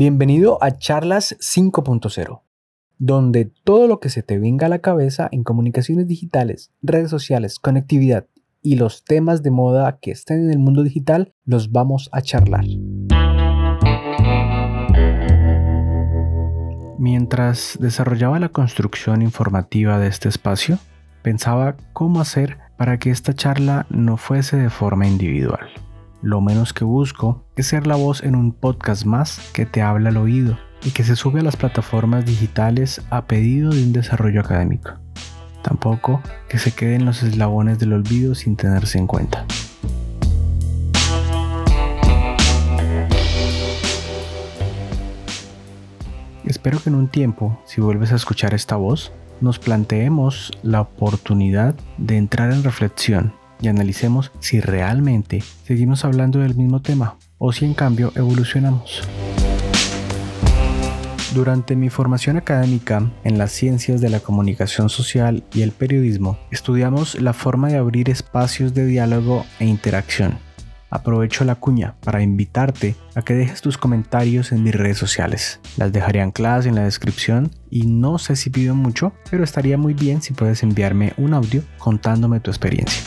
Bienvenido a Charlas 5.0, donde todo lo que se te venga a la cabeza en comunicaciones digitales, redes sociales, conectividad y los temas de moda que estén en el mundo digital los vamos a charlar. Mientras desarrollaba la construcción informativa de este espacio, pensaba cómo hacer para que esta charla no fuese de forma individual. Lo menos que busco es ser la voz en un podcast más que te habla al oído y que se sube a las plataformas digitales a pedido de un desarrollo académico. Tampoco que se queden los eslabones del olvido sin tenerse en cuenta. Espero que en un tiempo, si vuelves a escuchar esta voz, nos planteemos la oportunidad de entrar en reflexión y analicemos si realmente seguimos hablando del mismo tema o si en cambio evolucionamos. Durante mi formación académica en las ciencias de la comunicación social y el periodismo, estudiamos la forma de abrir espacios de diálogo e interacción. Aprovecho la cuña para invitarte a que dejes tus comentarios en mis redes sociales. Las dejaré ancladas en la descripción y no sé si pido mucho, pero estaría muy bien si puedes enviarme un audio contándome tu experiencia.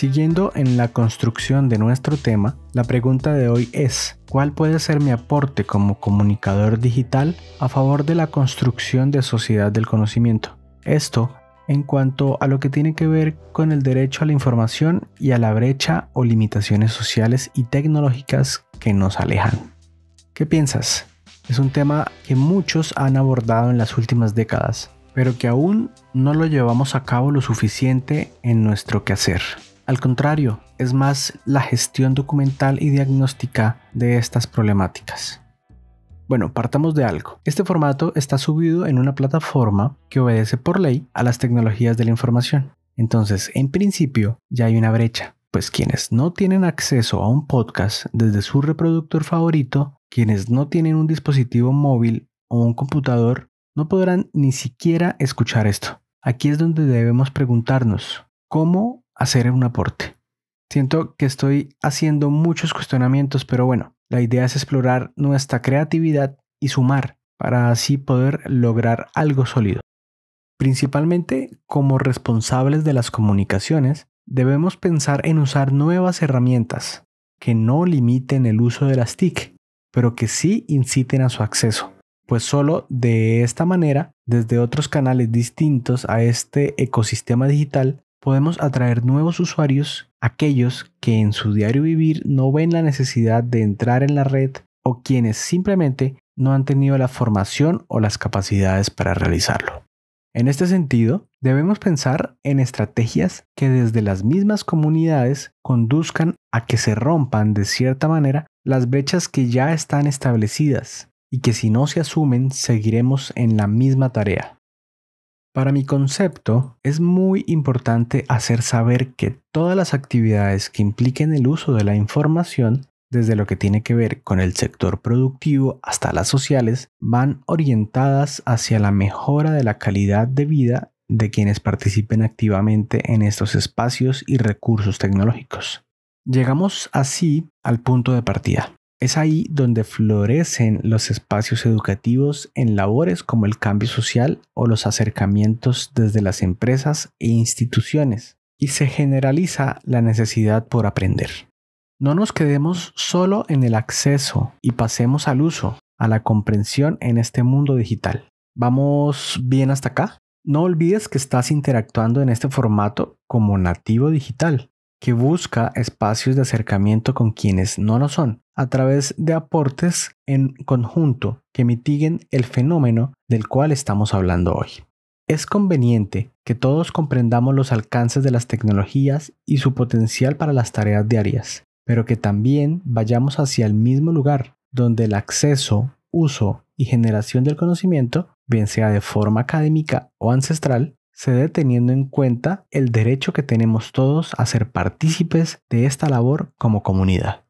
Siguiendo en la construcción de nuestro tema, la pregunta de hoy es, ¿cuál puede ser mi aporte como comunicador digital a favor de la construcción de sociedad del conocimiento? Esto en cuanto a lo que tiene que ver con el derecho a la información y a la brecha o limitaciones sociales y tecnológicas que nos alejan. ¿Qué piensas? Es un tema que muchos han abordado en las últimas décadas, pero que aún no lo llevamos a cabo lo suficiente en nuestro quehacer. Al contrario, es más la gestión documental y diagnóstica de estas problemáticas. Bueno, partamos de algo. Este formato está subido en una plataforma que obedece por ley a las tecnologías de la información. Entonces, en principio, ya hay una brecha, pues quienes no tienen acceso a un podcast desde su reproductor favorito, quienes no tienen un dispositivo móvil o un computador, no podrán ni siquiera escuchar esto. Aquí es donde debemos preguntarnos, ¿cómo hacer un aporte. Siento que estoy haciendo muchos cuestionamientos, pero bueno, la idea es explorar nuestra creatividad y sumar para así poder lograr algo sólido. Principalmente como responsables de las comunicaciones, debemos pensar en usar nuevas herramientas que no limiten el uso de las TIC, pero que sí inciten a su acceso, pues solo de esta manera, desde otros canales distintos a este ecosistema digital, podemos atraer nuevos usuarios, aquellos que en su diario vivir no ven la necesidad de entrar en la red o quienes simplemente no han tenido la formación o las capacidades para realizarlo. En este sentido, debemos pensar en estrategias que desde las mismas comunidades conduzcan a que se rompan de cierta manera las brechas que ya están establecidas y que si no se asumen seguiremos en la misma tarea. Para mi concepto, es muy importante hacer saber que todas las actividades que impliquen el uso de la información, desde lo que tiene que ver con el sector productivo hasta las sociales, van orientadas hacia la mejora de la calidad de vida de quienes participen activamente en estos espacios y recursos tecnológicos. Llegamos así al punto de partida. Es ahí donde florecen los espacios educativos en labores como el cambio social o los acercamientos desde las empresas e instituciones, y se generaliza la necesidad por aprender. No nos quedemos solo en el acceso y pasemos al uso, a la comprensión en este mundo digital. ¿Vamos bien hasta acá? No olvides que estás interactuando en este formato como nativo digital que busca espacios de acercamiento con quienes no lo son, a través de aportes en conjunto que mitiguen el fenómeno del cual estamos hablando hoy. Es conveniente que todos comprendamos los alcances de las tecnologías y su potencial para las tareas diarias, pero que también vayamos hacia el mismo lugar, donde el acceso, uso y generación del conocimiento, bien sea de forma académica o ancestral, se dé teniendo en cuenta el derecho que tenemos todos a ser partícipes de esta labor como comunidad.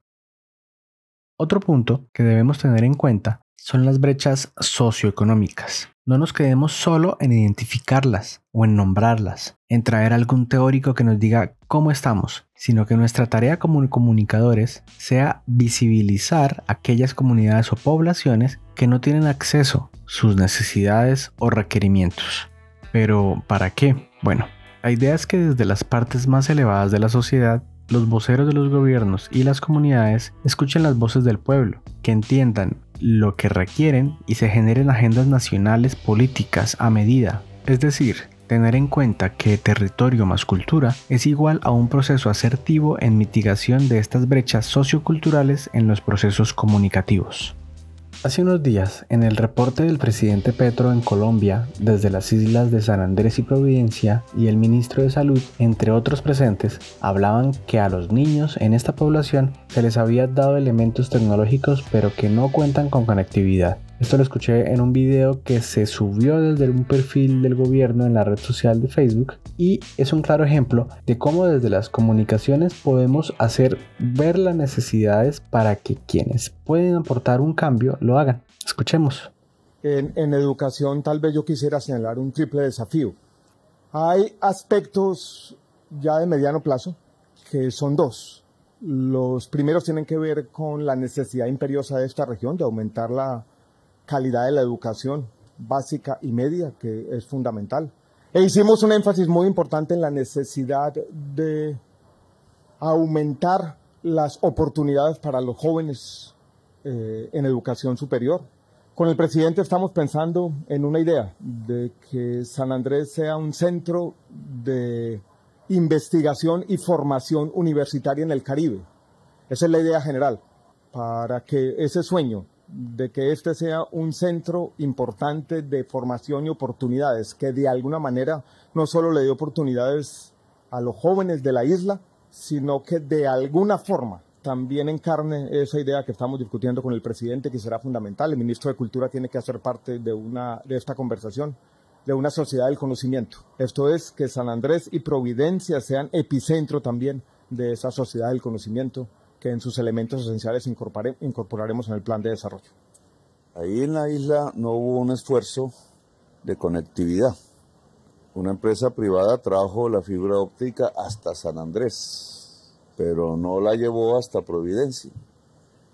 Otro punto que debemos tener en cuenta son las brechas socioeconómicas. No nos quedemos solo en identificarlas o en nombrarlas, en traer algún teórico que nos diga cómo estamos, sino que nuestra tarea como comunicadores sea visibilizar aquellas comunidades o poblaciones que no tienen acceso, sus necesidades o requerimientos. Pero, ¿para qué? Bueno, la idea es que desde las partes más elevadas de la sociedad los voceros de los gobiernos y las comunidades escuchen las voces del pueblo, que entiendan lo que requieren y se generen agendas nacionales políticas a medida. Es decir, tener en cuenta que territorio más cultura es igual a un proceso asertivo en mitigación de estas brechas socioculturales en los procesos comunicativos. Hace unos días, en el reporte del presidente Petro en Colombia, desde las islas de San Andrés y Providencia, y el ministro de Salud, entre otros presentes, hablaban que a los niños en esta población se les había dado elementos tecnológicos pero que no cuentan con conectividad. Esto lo escuché en un video que se subió desde un perfil del gobierno en la red social de Facebook y es un claro ejemplo de cómo desde las comunicaciones podemos hacer ver las necesidades para que quienes pueden aportar un cambio lo hagan. Escuchemos. En, educación tal vez yo quisiera señalar un triple desafío. Hay aspectos ya de mediano plazo que son dos. Los primeros tienen que ver con la necesidad imperiosa de esta región de aumentar la calidad de la educación básica y media, que es fundamental. E hicimos un énfasis muy importante en la necesidad de aumentar las oportunidades para los jóvenes eh, en educación superior. Con el presidente estamos pensando en una idea de que San Andrés sea un centro de investigación y formación universitaria en el Caribe. Esa es la idea general, para que ese sueño de que este sea un centro importante de formación y oportunidades, que de alguna manera no solo le dé oportunidades a los jóvenes de la isla, sino que de alguna forma también encarne esa idea que estamos discutiendo con el presidente, que será fundamental. El ministro de Cultura tiene que hacer parte de, una, de esta conversación, de una sociedad del conocimiento. Esto es que San Andrés y Providencia sean epicentro también de esa sociedad del conocimiento que en sus elementos esenciales incorporaremos en el plan de desarrollo. Ahí en la isla no hubo un esfuerzo de conectividad. Una empresa privada trajo la fibra óptica hasta San Andrés, pero no la llevó hasta Providencia.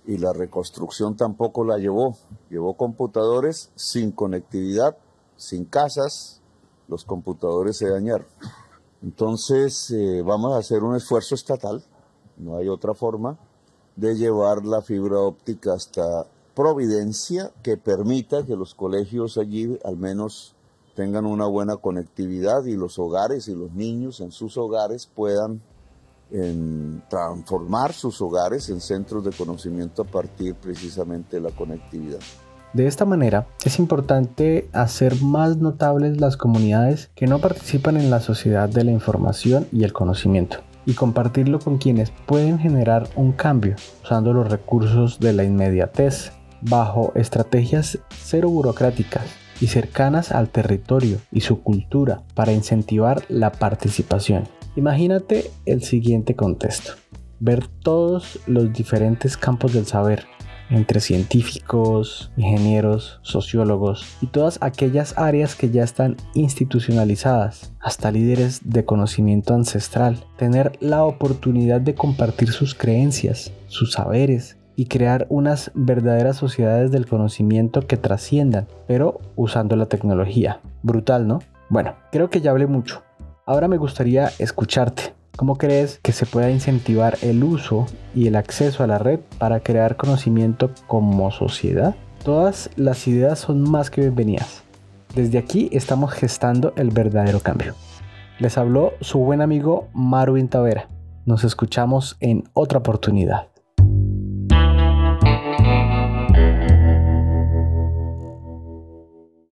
Y la reconstrucción tampoco la llevó. Llevó computadores sin conectividad, sin casas. Los computadores se dañaron. Entonces eh, vamos a hacer un esfuerzo estatal no hay otra forma de llevar la fibra óptica hasta Providencia que permita que los colegios allí al menos tengan una buena conectividad y los hogares y los niños en sus hogares puedan transformar sus hogares en centros de conocimiento a partir precisamente de la conectividad. De esta manera, es importante hacer más notables las comunidades que no participan en la sociedad de la información y el conocimiento y compartirlo con quienes pueden generar un cambio usando los recursos de la inmediatez bajo estrategias cero burocráticas y cercanas al territorio y su cultura para incentivar la participación. Imagínate el siguiente contexto. Ver todos los diferentes campos del saber, entre científicos, ingenieros, sociólogos y todas aquellas áreas que ya están institucionalizadas, hasta líderes de conocimiento ancestral, tener la oportunidad de compartir sus creencias, sus saberes y crear unas verdaderas sociedades del conocimiento que trasciendan, pero usando la tecnología. Brutal, ¿no? Bueno, creo que ya hablé mucho. Ahora me gustaría escucharte. ¿Cómo crees que se pueda incentivar el uso y el acceso a la red para crear conocimiento como sociedad? Todas las ideas son más que bienvenidas. Desde aquí estamos gestando el verdadero cambio. Les habló su buen amigo Marvin Tavera. Nos escuchamos en otra oportunidad.